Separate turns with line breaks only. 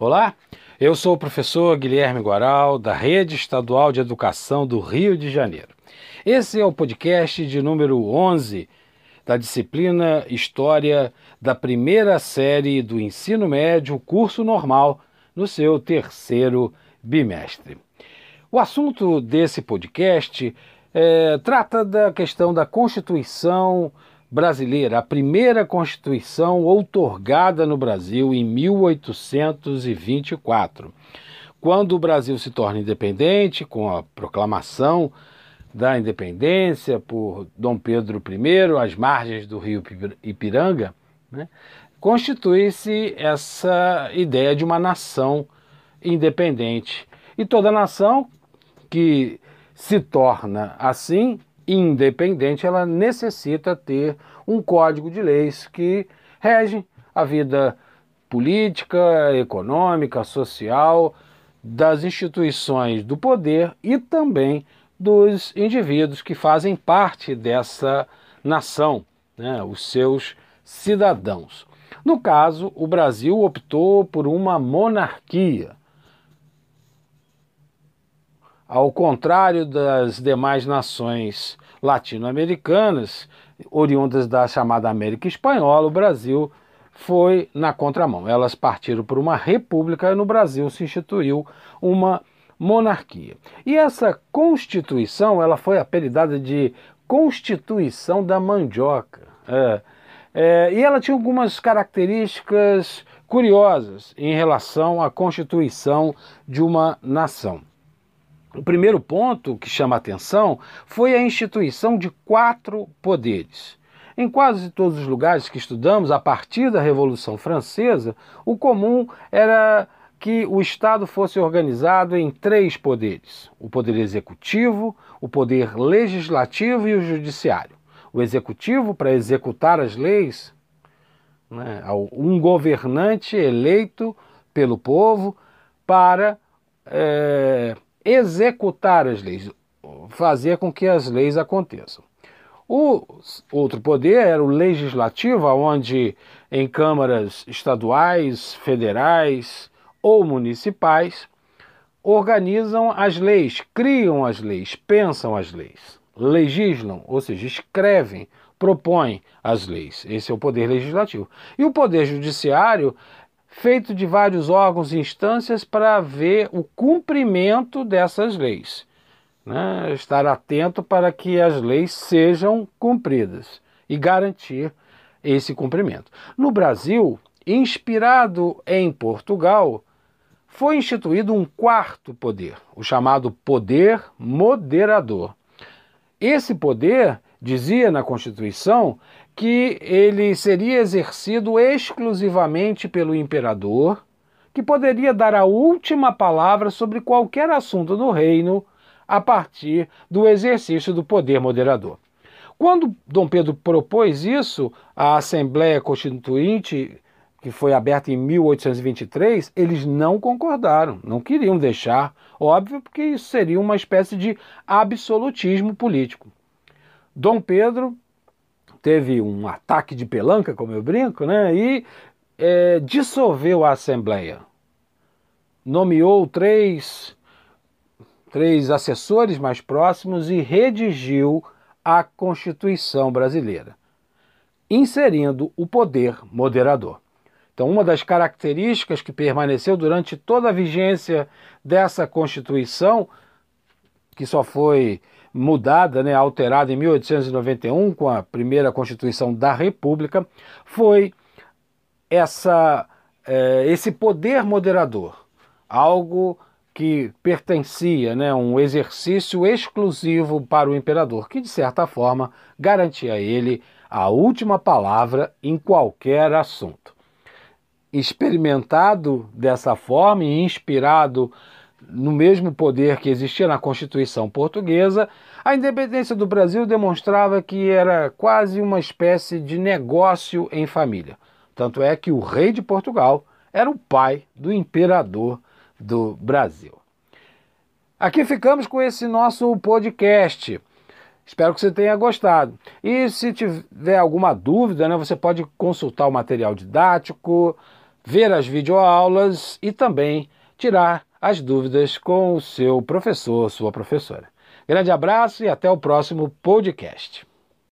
Olá, eu sou o professor Guilherme Guaral, da Rede Estadual de Educação do Rio de Janeiro. Esse é o podcast de número 11 da disciplina História da primeira série do ensino médio, curso normal, no seu terceiro bimestre. O assunto desse podcast é, trata da questão da Constituição brasileira, a primeira Constituição outorgada no Brasil em 1824. Quando o Brasil se torna independente, com a proclamação da independência por Dom Pedro I, às margens do rio Ipiranga, né, constitui-se essa ideia de uma nação independente. E toda nação que se torna assim independente, ela necessita ter um código de leis que rege a vida política, econômica, social das instituições do poder e também dos indivíduos que fazem parte dessa nação, né, os seus cidadãos. No caso, o Brasil optou por uma monarquia. Ao contrário das demais nações latino-americanas, oriundas da chamada América Espanhola, o Brasil foi na contramão. Elas partiram por uma república e no Brasil se instituiu uma monarquia. E essa constituição, ela foi apelidada de Constituição da Mandioca. É, é, e ela tinha algumas características curiosas em relação à constituição de uma nação. O primeiro ponto que chama a atenção foi a instituição de quatro poderes. Em quase todos os lugares que estudamos, a partir da Revolução Francesa, o comum era que o Estado fosse organizado em três poderes: o poder executivo, o poder legislativo e o judiciário. O executivo para executar as leis, né, um governante eleito pelo povo para é, executar as leis, fazer com que as leis aconteçam. O outro poder era o legislativo, onde em câmaras estaduais, federais ou municipais organizam as leis, criam as leis, pensam as leis, legislam, ou seja, escrevem, propõem as leis. Esse é o poder legislativo. E o poder judiciário feito de vários órgãos e instâncias para ver o cumprimento dessas leis. Né? Estar atento para que as leis sejam cumpridas e garantir esse cumprimento. No Brasil, inspirado em Portugal, foi instituído um quarto poder, o chamado poder moderador. Esse poder, dizia na Constituição, que ele seria exercido exclusivamente pelo imperador, que poderia dar a última palavra sobre qualquer assunto no reino a partir do exercício do poder moderador. Quando Dom Pedro propôs isso à Assembleia Constituinte, que foi aberta em 1823, eles não concordaram, não queriam deixar, óbvio, porque isso seria uma espécie de absolutismo político. Dom Pedro teve um ataque de pelanca, como eu brinco, né? E é, dissolveu a Assembleia. Nomeou três, três assessores mais próximos e redigiu a Constituição brasileira, inserindo o poder moderador. Então, uma das características que permaneceu durante toda a vigência dessa Constituição, que só foi mudada, né, alterada em 1891 com a primeira Constituição da República, foi essa, é, esse poder moderador, algo que pertencia, né, um exercício exclusivo para o imperador, que de certa forma garantia a ele a última palavra em qualquer assunto. Experimentado dessa forma e inspirado no mesmo poder que existia na Constituição Portuguesa, a independência do Brasil demonstrava que era quase uma espécie de negócio em família. Tanto é que o rei de Portugal era o pai do imperador do Brasil. Aqui ficamos com esse nosso podcast. Espero que você tenha gostado. E se tiver alguma dúvida, né, você pode consultar o material didático ver as videoaulas e também tirar as dúvidas com o seu professor, sua professora. Grande abraço e até o próximo podcast.